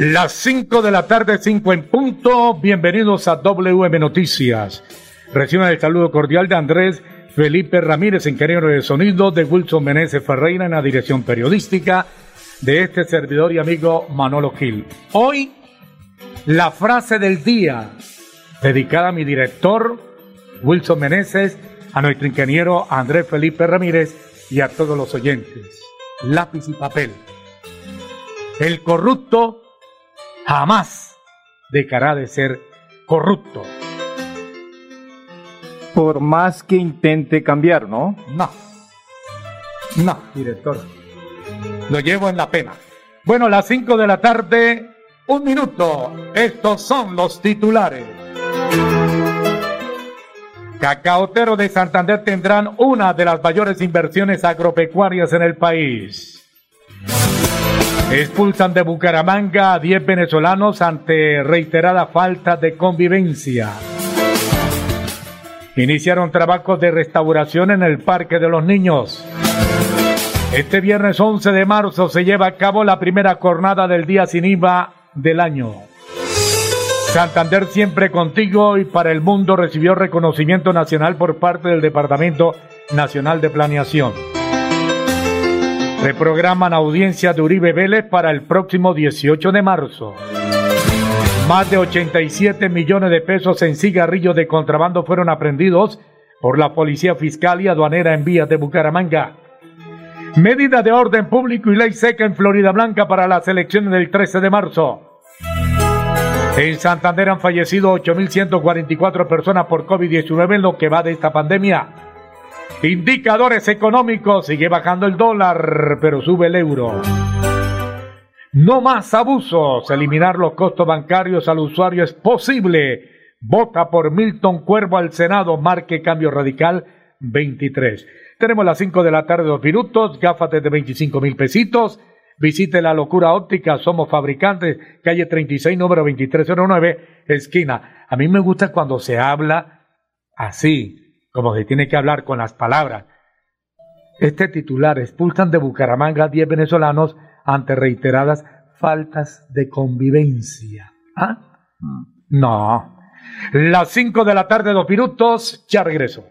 Las 5 de la tarde, 5 en punto. Bienvenidos a WM Noticias. Reciban el saludo cordial de Andrés Felipe Ramírez, ingeniero de sonido, de Wilson Meneses Ferreira en la dirección periodística, de este servidor y amigo Manolo Gil. Hoy, la frase del día, dedicada a mi director, Wilson Meneses, a nuestro ingeniero Andrés Felipe Ramírez y a todos los oyentes. Lápiz y papel. El corrupto jamás dejará de ser corrupto. Por más que intente cambiar, ¿no? No. No, director. Lo llevo en la pena. Bueno, las 5 de la tarde, un minuto. Estos son los titulares. Cacaotero de Santander tendrán una de las mayores inversiones agropecuarias en el país. Expulsan de Bucaramanga a 10 venezolanos ante reiterada falta de convivencia. Iniciaron trabajos de restauración en el Parque de los Niños. Este viernes 11 de marzo se lleva a cabo la primera jornada del día sin IVA del año. Santander siempre contigo y para el mundo recibió reconocimiento nacional por parte del Departamento Nacional de Planeación. Reprograman audiencia de Uribe Vélez para el próximo 18 de marzo. Más de 87 millones de pesos en cigarrillos de contrabando fueron aprendidos por la Policía Fiscal y Aduanera en vías de Bucaramanga. Medida de orden público y ley seca en Florida Blanca para las elecciones del 13 de marzo. En Santander han fallecido 8.144 personas por COVID-19 en lo que va de esta pandemia. Indicadores económicos, sigue bajando el dólar, pero sube el euro. No más abusos, eliminar los costos bancarios al usuario es posible. Vota por Milton Cuervo al Senado, marque cambio radical 23. Tenemos las 5 de la tarde, dos minutos, gafas de 25 mil pesitos. Visite la locura óptica, somos fabricantes, calle 36, número 2309, esquina. A mí me gusta cuando se habla así, como se tiene que hablar con las palabras. Este titular, expulsan de Bucaramanga a 10 venezolanos ante reiteradas faltas de convivencia. ¿Ah? No. Las 5 de la tarde, dos minutos, ya regreso.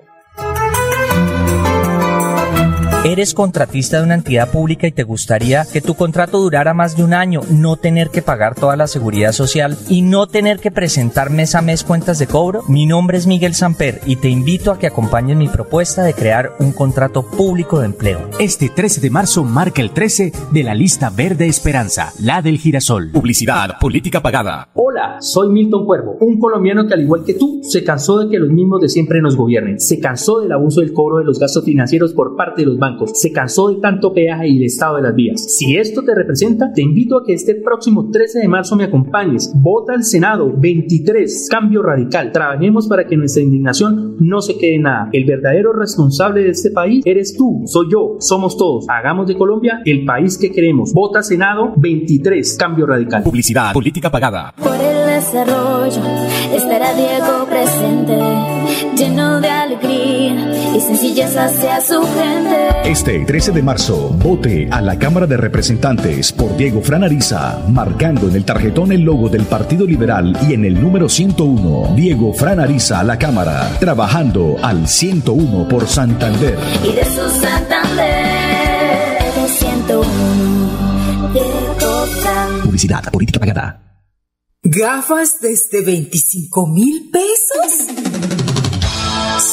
¿Eres contratista de una entidad pública y te gustaría que tu contrato durara más de un año, no tener que pagar toda la seguridad social y no tener que presentar mes a mes cuentas de cobro? Mi nombre es Miguel Samper y te invito a que acompañes mi propuesta de crear un contrato público de empleo. Este 13 de marzo marca el 13 de la lista Verde Esperanza, la del girasol. Publicidad, política pagada. Hola, soy Milton Cuervo, un colombiano que al igual que tú se cansó de que los mismos de siempre nos gobiernen, se cansó del abuso del cobro de los gastos financieros por parte de los bancos se cansó de tanto peaje y el estado de las vías. Si esto te representa, te invito a que este próximo 13 de marzo me acompañes. Vota al Senado 23, cambio radical. Trabajemos para que nuestra indignación no se quede en nada. El verdadero responsable de este país eres tú, soy yo, somos todos. Hagamos de Colombia el país que queremos. Vota Senado 23, cambio radical. Publicidad, política pagada. Por el desarrollo estará Diego presente, lleno de alegría y sencillez hacia su gente. Este 13 de marzo, vote a la Cámara de Representantes por Diego Franariza, marcando en el tarjetón el logo del Partido Liberal y en el número 101, Diego Franariza a la Cámara, trabajando al 101 por Santander. Y de su Santander, de 101, Diego Fran. Publicidad, política pagada. ¿Gafas desde 25 mil pesos?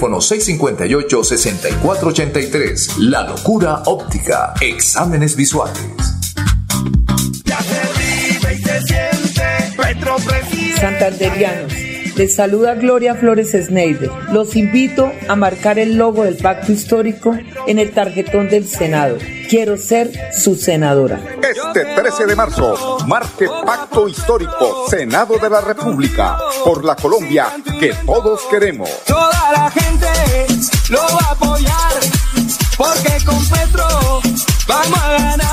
658-6483. La locura óptica. Exámenes visuales. Santanderianos, les saluda Gloria Flores Sneider. Los invito a marcar el logo del pacto histórico en el tarjetón del Senado. Quiero ser su senadora. Este 13 de marzo, marque Pacto Histórico, Senado de la República, por la Colombia que todos queremos. Toda la gente lo va a apoyar, porque con Petro vamos a ganar.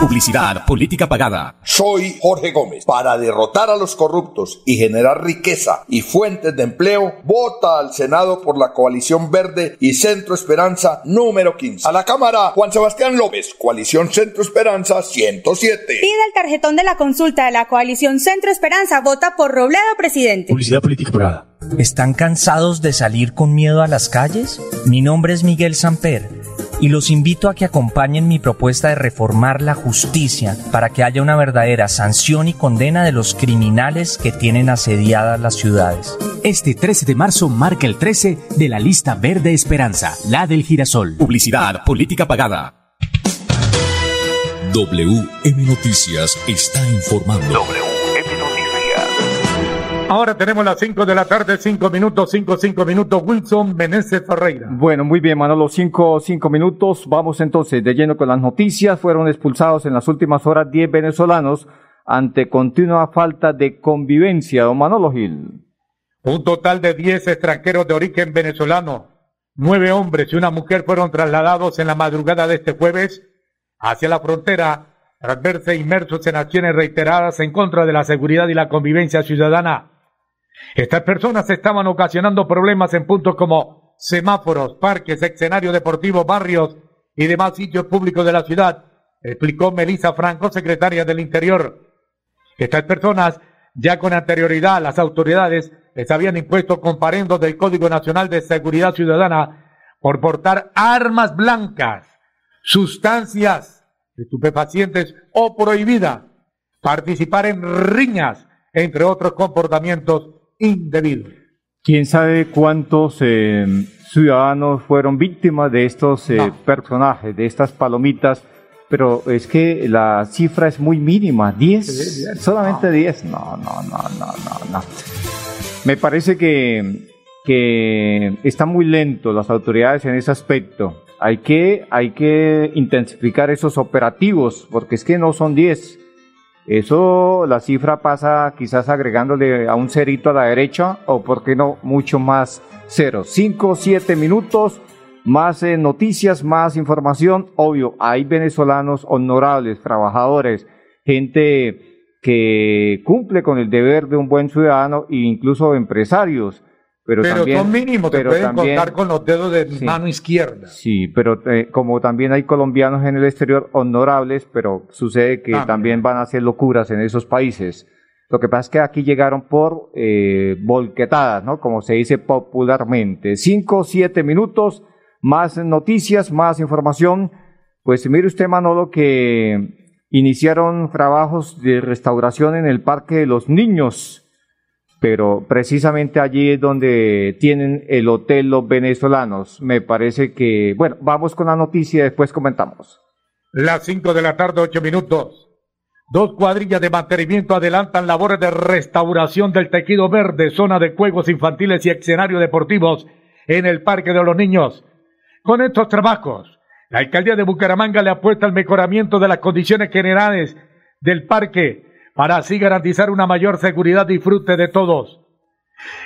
Publicidad, política pagada. Soy Jorge Gómez. Para derrotar a los corruptos y generar riqueza y fuentes de empleo, vota al Senado por la coalición verde y Centro Esperanza número 15. A la Cámara, Juan Sebastián López, coalición Centro Esperanza 107. Pide el tarjetón de la consulta de la coalición Centro Esperanza. Vota por Robledo, presidente. Publicidad política pagada. ¿Están cansados de salir con miedo a las calles? Mi nombre es Miguel Samper y los invito a que acompañen mi propuesta de reformar la justicia para que haya una verdadera sanción y condena de los criminales que tienen asediadas las ciudades. Este 13 de marzo marca el 13 de la lista verde Esperanza, la del girasol. Publicidad, política pagada. WM Noticias está informando. Ahora tenemos las 5 de la tarde, 5 minutos, 5, 5 minutos. Wilson Meneses Ferreira. Bueno, muy bien, Manolo, 5, 5 minutos. Vamos entonces de lleno con las noticias. Fueron expulsados en las últimas horas 10 venezolanos ante continua falta de convivencia. Don Manolo Gil. Un total de 10 extranjeros de origen venezolano, nueve hombres y una mujer fueron trasladados en la madrugada de este jueves hacia la frontera tras verse inmersos en acciones reiteradas en contra de la seguridad y la convivencia ciudadana. Estas personas estaban ocasionando problemas en puntos como semáforos, parques, escenarios deportivos, barrios y demás sitios públicos de la ciudad, explicó Melissa Franco, secretaria del Interior. Estas personas, ya con anterioridad, las autoridades les habían impuesto comparendos del Código Nacional de Seguridad Ciudadana por portar armas blancas, sustancias estupefacientes o prohibida, participar en riñas, entre otros comportamientos indebidos. ¿Quién sabe cuántos eh, ciudadanos fueron víctimas de estos eh, No. personajes, de estas palomitas? Pero es que la cifra es muy mínima, 10, Sí, diez. solamente 10. No, no, no, no, no, no. Me parece que, que están muy lentos las autoridades en ese aspecto. Hay que, hay que intensificar esos operativos, porque es que no son 10. Eso, la cifra pasa quizás agregándole a un cerito a la derecha, o por qué no, mucho más cero. 5, 7 minutos, más eh, noticias, más información. Obvio, hay venezolanos honorables, trabajadores, gente que cumple con el deber de un buen ciudadano e incluso empresarios. Pero, Pero también, son mínimos, te pueden también- contar con los dedos de Sí. mano izquierda. Sí, pero eh, como también hay colombianos en el exterior honorables, pero sucede que También. también van a hacer locuras en esos países. Lo que pasa es que aquí llegaron por eh, volquetadas, ¿no? Como se dice popularmente. Cinco, siete minutos, más noticias, más información. Pues mire usted, Manolo, que iniciaron trabajos de restauración en el Parque de los Niños pero precisamente allí es donde tienen el hotel los venezolanos. Me parece que, bueno, vamos con la noticia y después comentamos. Las 5 de la tarde, 8 minutos. Dos cuadrillas de mantenimiento adelantan labores de restauración del tejido verde, zona de juegos infantiles y escenarios deportivos en el Parque de los Niños. Con estos trabajos, la alcaldía de Bucaramanga le apuesta al mejoramiento de las condiciones generales del parque para así garantizar una mayor seguridad disfrute de todos.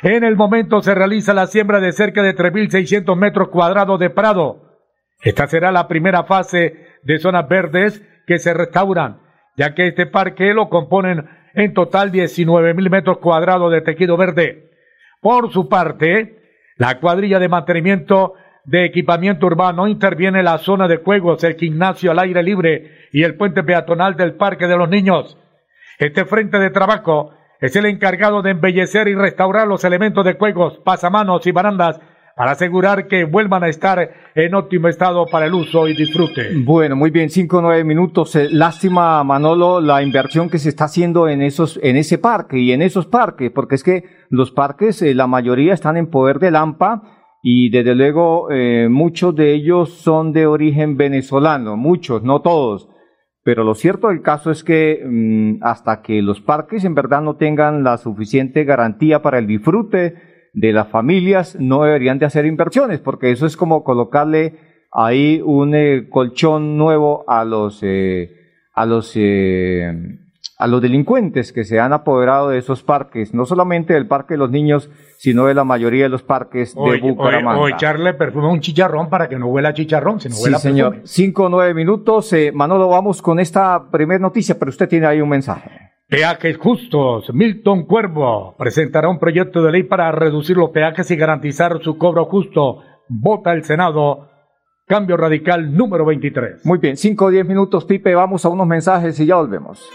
En el momento se realiza la siembra de cerca de 3.600 metros cuadrados de prado. Esta será la primera fase de zonas verdes que se restauran, ya que este parque lo componen en total 19.000 metros cuadrados de tejido verde. Por su parte, La cuadrilla de mantenimiento de equipamiento urbano interviene en la zona de juegos, el gimnasio al aire libre y el puente peatonal del Parque de los Niños. Este frente de trabajo es el encargado de embellecer y restaurar los elementos de juegos, pasamanos y barandas para asegurar que vuelvan a estar en óptimo estado para el uso y disfrute. Bueno, muy bien, cinco o nueve minutos. Eh, lástima, Manolo, la inversión que se está haciendo en esos, en ese parque y en esos parques, porque es que los parques, eh, la mayoría están en poder de Lampa y desde luego eh, muchos de ellos son de origen venezolano, muchos, no todos. Pero lo cierto del caso es que mm, hasta que los parques en verdad no tengan la suficiente garantía para el disfrute de las familias, no deberían de hacer inversiones, porque eso es como colocarle ahí un eh, colchón nuevo a los eh, a los eh, a los delincuentes que se han apoderado de esos parques, no solamente del parque de los niños, sino de la mayoría de los parques de Bucaramanga. O, echarle perfume a un chicharrón para que no huela chicharrón, sino huela sí, señor. Cinco o nueve minutos. Manolo, vamos con esta primera noticia, pero usted tiene ahí un mensaje. Peajes justos. Milton Cuervo presentará un proyecto de ley para reducir los peajes y garantizar su cobro justo. Vota el Senado Cambio Radical número 23. Muy bien, 5 o 10 minutos, Pipe, vamos a unos mensajes y ya volvemos.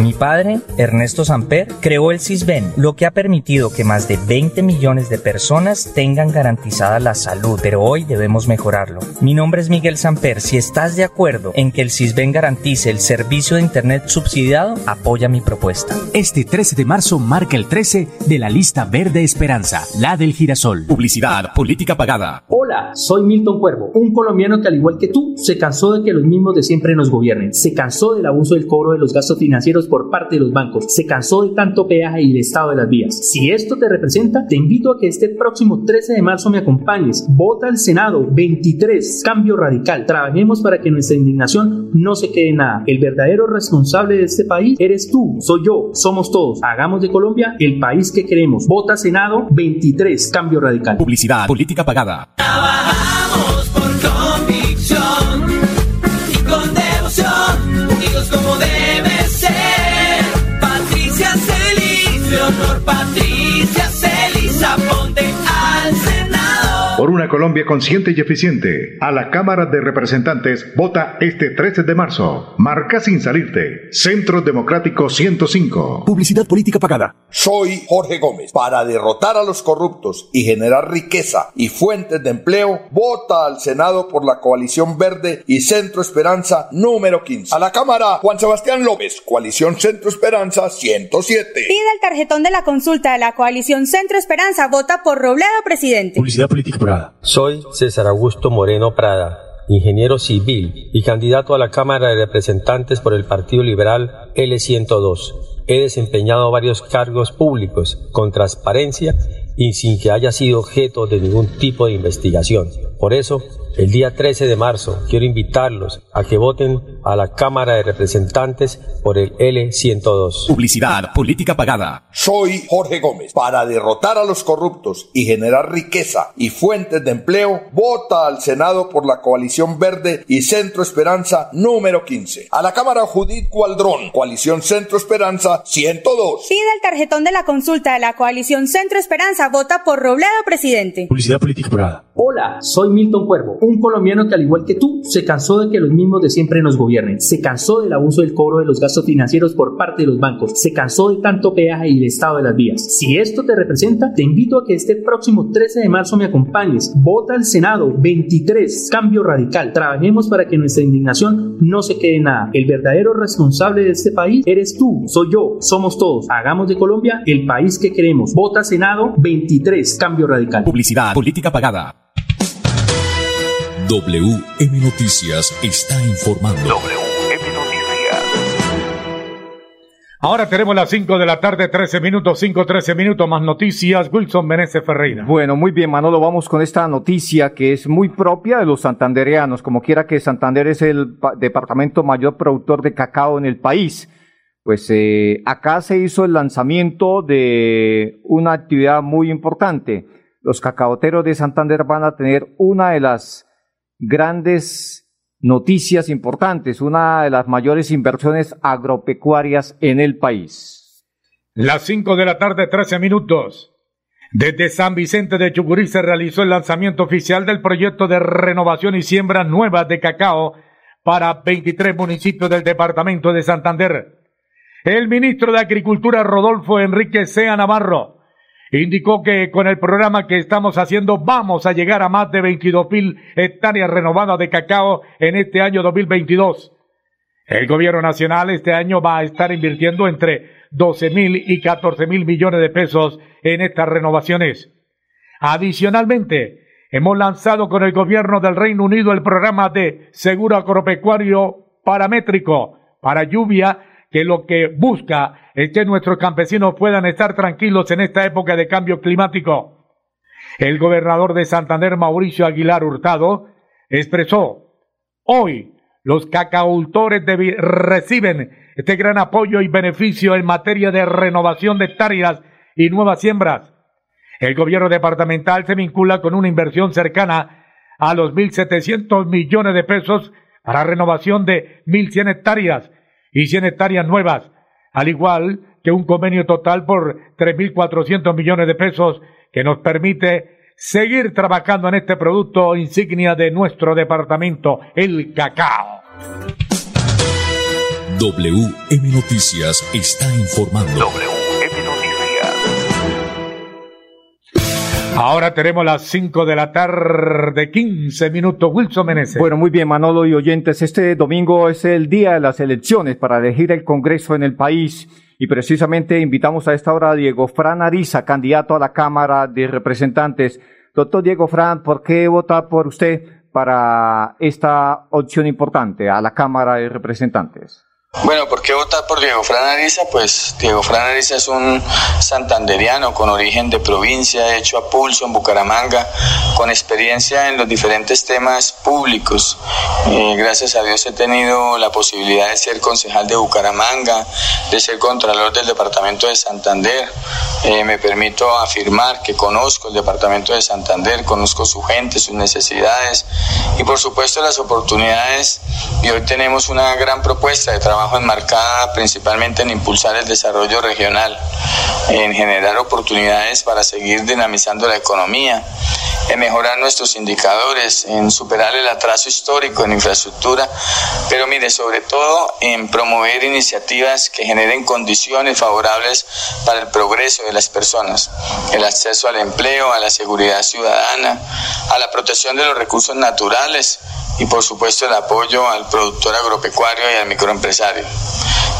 Mi padre, Ernesto Samper, creó el CISBEN, lo que ha permitido que más de 20 millones de personas tengan garantizada la salud, pero hoy debemos mejorarlo. Mi nombre es Miguel Samper, si estás de acuerdo en que el CISBEN garantice el servicio de Internet subsidiado, apoya mi propuesta. Este 13 de marzo marca el 13 de la lista verde Esperanza, la del girasol. Publicidad, política pagada. Hola, soy Milton Cuervo, un colombiano que al igual que tú se cansó de que los mismos de siempre nos gobiernen, se cansó del abuso del cobro de los gastos financieros por parte de los bancos, se cansó de tanto peaje y el estado de las vías. Si esto te representa, te invito a que este próximo 13 de marzo me acompañes. Vota al Senado 23, cambio radical. Trabajemos para que nuestra indignación no se quede en nada. El verdadero responsable de este país eres tú, soy yo, somos todos. Hagamos de Colombia el país que queremos. Vota Senado 23, cambio radical. Publicidad, política pagada. Por una Colombia consciente y eficiente, a la Cámara de Representantes vota este 13 de marzo. Marca sin salirte. Centro Democrático 105. Publicidad política pagada. Soy Jorge Gómez. Para derrotar a los corruptos y generar riqueza y fuentes de empleo, vota al Senado por la Coalición Verde y Centro Esperanza número 15. A la Cámara, Juan Sebastián López, Coalición Centro Esperanza 107. Pide el tarjetón de la consulta de la Coalición Centro Esperanza. Vota por Robledo, presidente. Publicidad política soy César Augusto Moreno Prada, ingeniero civil y candidato a la Cámara de Representantes por el Partido Liberal L102. He desempeñado varios cargos públicos con transparencia y sin que haya sido objeto de ningún tipo de investigación. Por eso, el día 13 de marzo quiero invitarlos a que voten a la Cámara de Representantes por el L102. Publicidad, política pagada. Soy Jorge Gómez. Para derrotar a los corruptos y generar riqueza y fuentes de empleo, vota al Senado por la Coalición Verde y Centro Esperanza número 15. A la Cámara Judith Cualdrón, Coalición Centro Esperanza 102. Pide el tarjetón de la consulta de la Coalición Centro Esperanza. Vota por Robledo, presidente. Publicidad política pagada. Hola, soy Milton Cuervo un colombiano que al igual que tú se cansó de que los mismos de siempre nos gobiernen, se cansó del abuso del cobro de los gastos financieros por parte de los bancos, se cansó de tanto peaje y el estado de las vías. Si esto te representa, te invito a que este próximo 13 de marzo me acompañes. Vota al Senado 23, cambio radical. Trabajemos para que nuestra indignación no se quede nada. El verdadero responsable de este país eres tú, soy yo, somos todos. Hagamos de Colombia el país que queremos. Vota Senado 23, cambio radical. Publicidad, política pagada. WM Noticias está informando. WM Noticias. Ahora tenemos las 5 de la tarde, 13 minutos, 5, 13 minutos más noticias. Wilson Meneses Ferreira. Bueno, muy bien, Manolo, vamos con esta noticia que es muy propia de los santandereanos, como quiera que Santander es el departamento mayor productor de cacao en el país. Pues eh, acá se hizo el lanzamiento de una actividad muy importante. Los cacaoteros de Santander van a tener una de las grandes noticias importantes, una de las mayores inversiones agropecuarias en el país. Las 5 de la tarde, 13 minutos. Desde San Vicente de Chucurí se realizó el lanzamiento oficial del proyecto de renovación y siembra nuevas de cacao para 23 municipios del departamento de Santander. El ministro de Agricultura Rodolfo Enrique Sea Navarro indicó que con el programa que estamos haciendo vamos a llegar a más de 22 mil hectáreas renovadas de cacao en este año 2022. El gobierno nacional este año va a estar invirtiendo entre 12 mil y 14 mil millones de pesos en estas renovaciones. Adicionalmente, hemos lanzado con el gobierno del Reino Unido el programa de seguro agropecuario paramétrico para lluvia que lo que busca es que nuestros campesinos puedan estar tranquilos en esta época de cambio climático. El gobernador de Santander, Mauricio Aguilar Hurtado, expresó, hoy los cacaultores reciben este gran apoyo y beneficio en materia de renovación de hectáreas y nuevas siembras. El gobierno departamental se vincula con una inversión cercana a los 1.700 millones de pesos para renovación de 1.100 hectáreas y 100 hectáreas nuevas, al igual que un convenio total por 3.400 millones de pesos que nos permite seguir trabajando en este producto insignia de nuestro departamento, el cacao. WM Noticias está informando. WM Ahora tenemos las 5 de la tarde, 15 minutos. Wilson Meneses. Bueno, muy bien, Manolo y oyentes. Este domingo es el día de las elecciones para elegir el Congreso en el país. Y precisamente invitamos a esta hora a Diego Fran Ariza, candidato a la Cámara de Representantes. Doctor Diego Fran, ¿por qué vota por usted para esta opción importante a la Cámara de Representantes? Bueno, ¿por qué votar por Diego Fran Ariza? Pues Diego Fran Ariza es un santanderiano con origen de provincia, hecho a pulso en Bucaramanga, con experiencia en los diferentes temas públicos. Eh, gracias a Dios he tenido la posibilidad de ser concejal de Bucaramanga, de ser contralor del departamento de Santander. Eh, me permito afirmar que conozco el departamento de Santander, conozco su gente, sus necesidades y por supuesto las oportunidades. Y hoy tenemos una gran propuesta de trabajo enmarcada principalmente en impulsar el desarrollo regional, en generar oportunidades para seguir dinamizando la economía, en mejorar nuestros indicadores, en superar el atraso histórico en infraestructura, pero mire, sobre todo en promover iniciativas que generen condiciones favorables para el progreso de las personas, el acceso al empleo, a la seguridad ciudadana, a la protección de los recursos naturales y por supuesto el apoyo al productor agropecuario y al microempresario.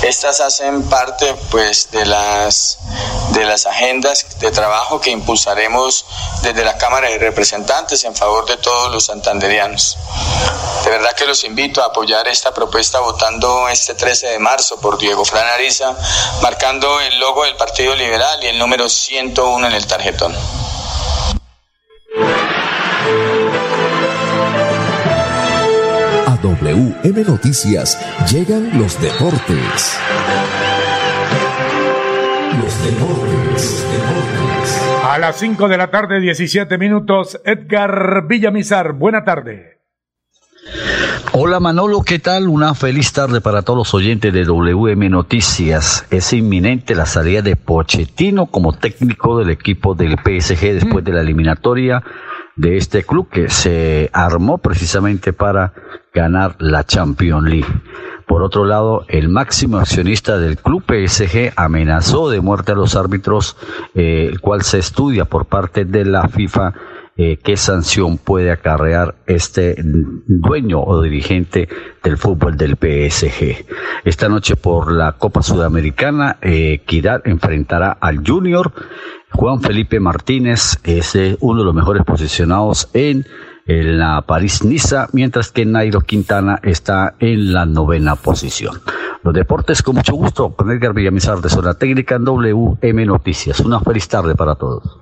Estas hacen parte pues de las de las agendas de trabajo que impulsaremos desde la Cámara de Representantes en favor de todos los santanderianos. De verdad que los invito a apoyar esta propuesta votando este 13 de marzo por Diego Fran Ariza, marcando el logo del Partido Liberal y el número 101 en el tarjetón. WM Noticias llegan los deportes. Los deportes, deportes. A las 5 de la tarde, 17 minutos, Edgar Villamizar. Buena tarde. Hola Manolo, ¿qué tal? Una feliz tarde para todos los oyentes de WM Noticias. Es inminente la salida de Pochettino como técnico del equipo del PSG después de la eliminatoria de este club que se armó precisamente para ganar la Champions League. Por otro lado, el máximo accionista del club PSG amenazó de muerte a los árbitros, eh, el cual se estudia por parte de la FIFA eh, qué sanción puede acarrear este dueño o dirigente del fútbol del PSG. Esta noche por la Copa Sudamericana, eh, enfrentará al Junior. Juan Felipe Martínez es uno de los mejores posicionados en en la París-Niza, mientras que Nairo Quintana está en la novena posición. Los deportes con mucho gusto con Edgar Villamizar de Zona Técnica WM Noticias. Una feliz tarde para todos.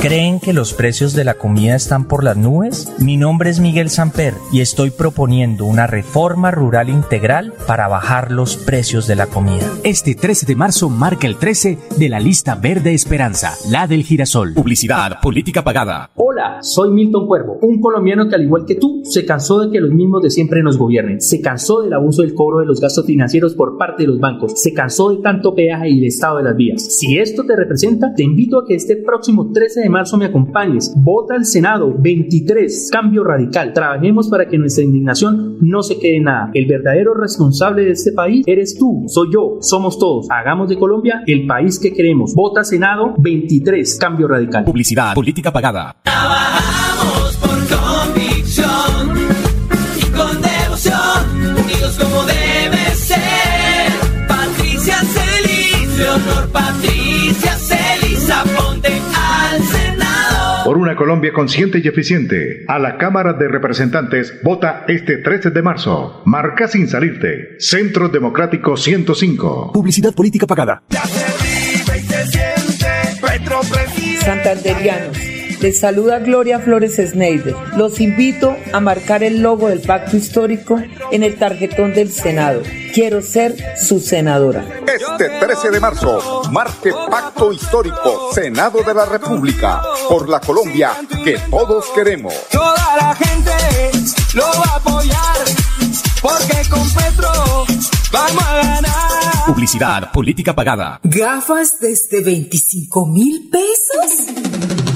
¿Creen que los precios de la comida están por las nubes? Mi nombre es Miguel Samper y estoy proponiendo una reforma rural integral para bajar los precios de la comida. Este 13 de marzo marca el 13 de la lista verde Esperanza, la del girasol. Publicidad, política pagada. Hola, soy Milton Cuervo, un colombiano que al igual que tú se cansó de que los mismos de siempre nos gobiernen, se cansó del abuso del cobro de los gastos financieros por parte de los bancos, se cansó de tanto peaje y el estado de las vías. Si esto te representa, te invito a que este próximo 13 de marzo me acompañes. Vota al Senado 23, cambio radical. Trabajemos para que nuestra indignación no se quede en nada. El verdadero responsable de este país eres tú, soy yo, somos todos. Hagamos de Colombia el país que queremos. Vota Senado 23, cambio radical. Publicidad, política pagada. Trabajamos por convicción y con devoción, unidos como debe una Colombia consciente y eficiente, a la Cámara de Representantes vota este 13 de marzo. Marca sin salirte. Centro Democrático 105. Publicidad política pagada. Santanderianos, les saluda Gloria Flores Sneider. Los invito a marcar el logo del pacto histórico en el tarjetón del Senado. Quiero ser su senadora. Este 13 de marzo, marque Pacto Histórico, Senado de la República, por la Colombia que todos queremos. Toda la gente lo va a apoyar, porque con Petro vamos a ganar. Publicidad, política pagada. ¿Gafas desde 25 mil pesos?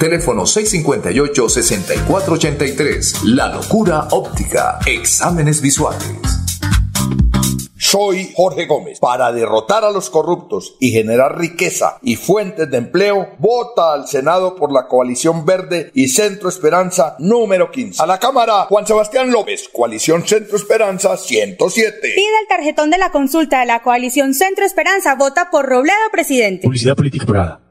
Teléfono 658-6483. La locura óptica. Exámenes visuales. Soy Jorge Gómez. Para derrotar a los corruptos y generar riqueza y fuentes de empleo, vota al Senado por la coalición verde y Centro Esperanza número 15. A la Cámara, Juan Sebastián López, coalición Centro Esperanza 107. Pide el tarjetón de la consulta de la coalición Centro Esperanza. Vota por Robledo, presidente. Publicidad política pagada.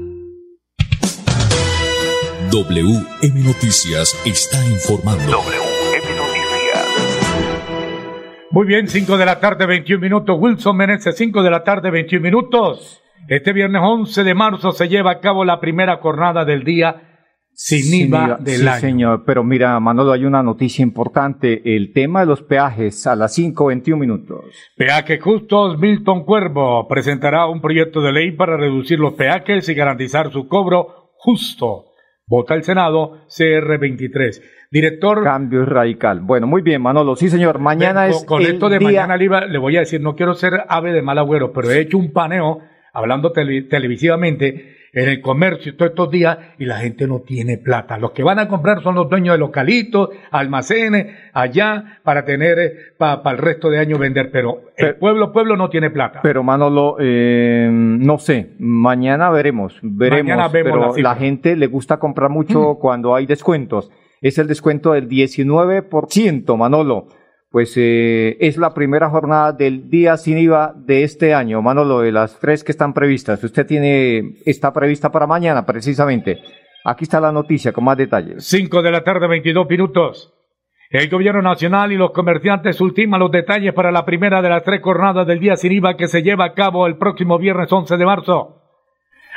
WM Noticias está informando. Muy bien, 5 de la tarde, 21 minutos. Wilson Meneses, 5 de la tarde, 21 minutos. Este viernes 11 de marzo se lleva a cabo la primera jornada del día sin IVA del sí, año. señor. Pero mira, Manolo, hay una noticia importante. El tema de los peajes a las 5.21 minutos. Peaje Justos, Milton Cuervo presentará un proyecto de ley para reducir los peajes y garantizar su cobro justo. Vota el Senado CR23. Director. Cambio radical. Bueno, muy bien, Manolo. Sí, señor. Mañana con, es. Con el esto de día- mañana le, voy a decir, no quiero ser ave de mal agüero, pero he hecho un paneo hablando tele- televisivamente en el comercio todos estos días y la gente no tiene plata. Los que van a comprar son los dueños de localitos, almacenes, allá, para tener, para el resto de año vender, pero el pueblo, pueblo no tiene plata. Pero Manolo, eh, no sé, mañana veremos, veremos, Mañana vemos pero la gente le gusta comprar mucho cuando hay descuentos. Es el descuento del 19%, Manolo. Pues eh, es la primera jornada del día sin IVA de este año, Manolo, de las tres que están previstas. Usted tiene, está prevista para mañana, precisamente. Aquí está la noticia con más detalles. 5 de la tarde, 22 minutos. El gobierno nacional y los comerciantes ultiman los detalles para la primera de las tres jornadas del día sin IVA que se lleva a cabo el próximo viernes 11 de marzo.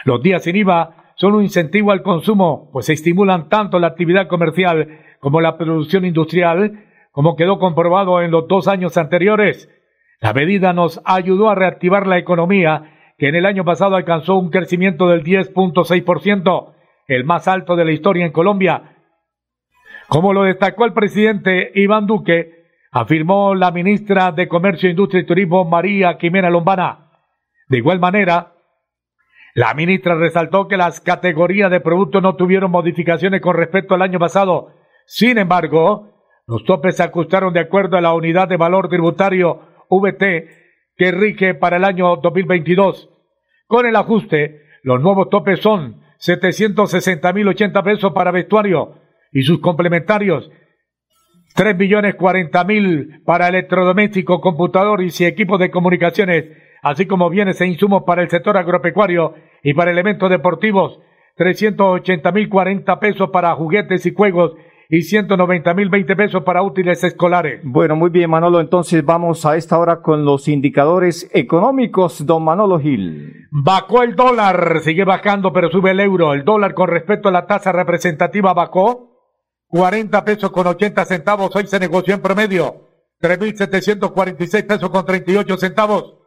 Los días sin IVA son un incentivo al consumo, pues se estimulan tanto la actividad comercial como la producción industrial, como quedó comprobado en los dos años anteriores. La medida nos ayudó a reactivar la economía, que en el año pasado alcanzó un crecimiento del 10.6%, el más alto de la historia en Colombia. Como lo destacó el presidente Iván Duque, afirmó la ministra de Comercio, Industria y Turismo María Quimena Lombana. De igual manera, la ministra resaltó que las categorías de productos no tuvieron modificaciones con respecto al año pasado. Sin embargo, los topes se ajustaron de acuerdo a la unidad de valor tributario VT que rige para el año 2022. Con el ajuste, los nuevos topes son 760.080 pesos para vestuario y sus complementarios, 3 millones mil para electrodoméstico, computador y equipos de comunicaciones, así como bienes e insumos para el sector agropecuario y para elementos deportivos, 380 mil 40 pesos para juguetes y juegos y 190 mil 20 pesos para útiles escolares. Bueno, muy bien, Manolo. Entonces vamos a esta hora con los indicadores económicos, don Manolo Gil. Bajó el dólar, sigue bajando, pero sube el euro. El dólar con respecto a la tasa representativa bajó 40 pesos con 80 centavos. Hoy se negoció en promedio 3.746 pesos con 38 centavos.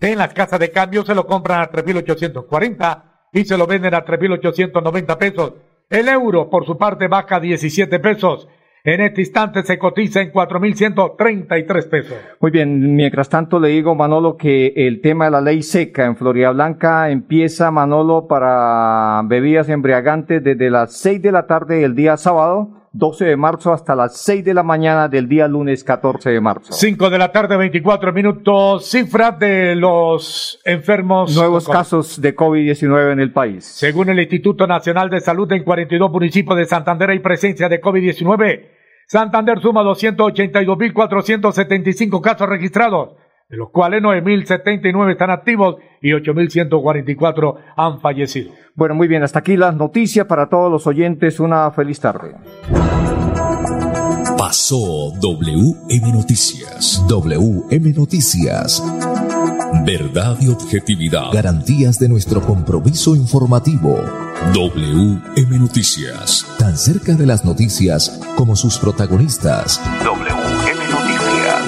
En las casas de cambio se lo compran a 3.840 y se lo venden a 3.890 pesos. El euro, por su parte, baja 17 pesos. En este instante se cotiza en 4.133 pesos. Muy bien, mientras tanto le digo, Manolo, que el tema de la ley seca en Florida Blanca empieza, Manolo, para bebidas embriagantes desde las 6 de la tarde del día sábado 12 de marzo hasta las 6 de la mañana del día lunes 14 de marzo. 5 de la tarde, 24 minutos. Cifras de los enfermos. Nuevos casos de COVID-19 en el país. Según el Instituto Nacional de Salud, en 42 municipios de Santander hay presencia de COVID-19. Santander suma 282.475 casos registrados, de los cuales 9.079 están activos y 8.144 han fallecido. Bueno, muy bien, hasta aquí las noticias para todos los oyentes. Una feliz tarde. Pasó WM Noticias. WM Noticias. Verdad y objetividad. Garantías de nuestro compromiso informativo. WM Noticias. Tan cerca de las noticias como sus protagonistas. WM Noticias.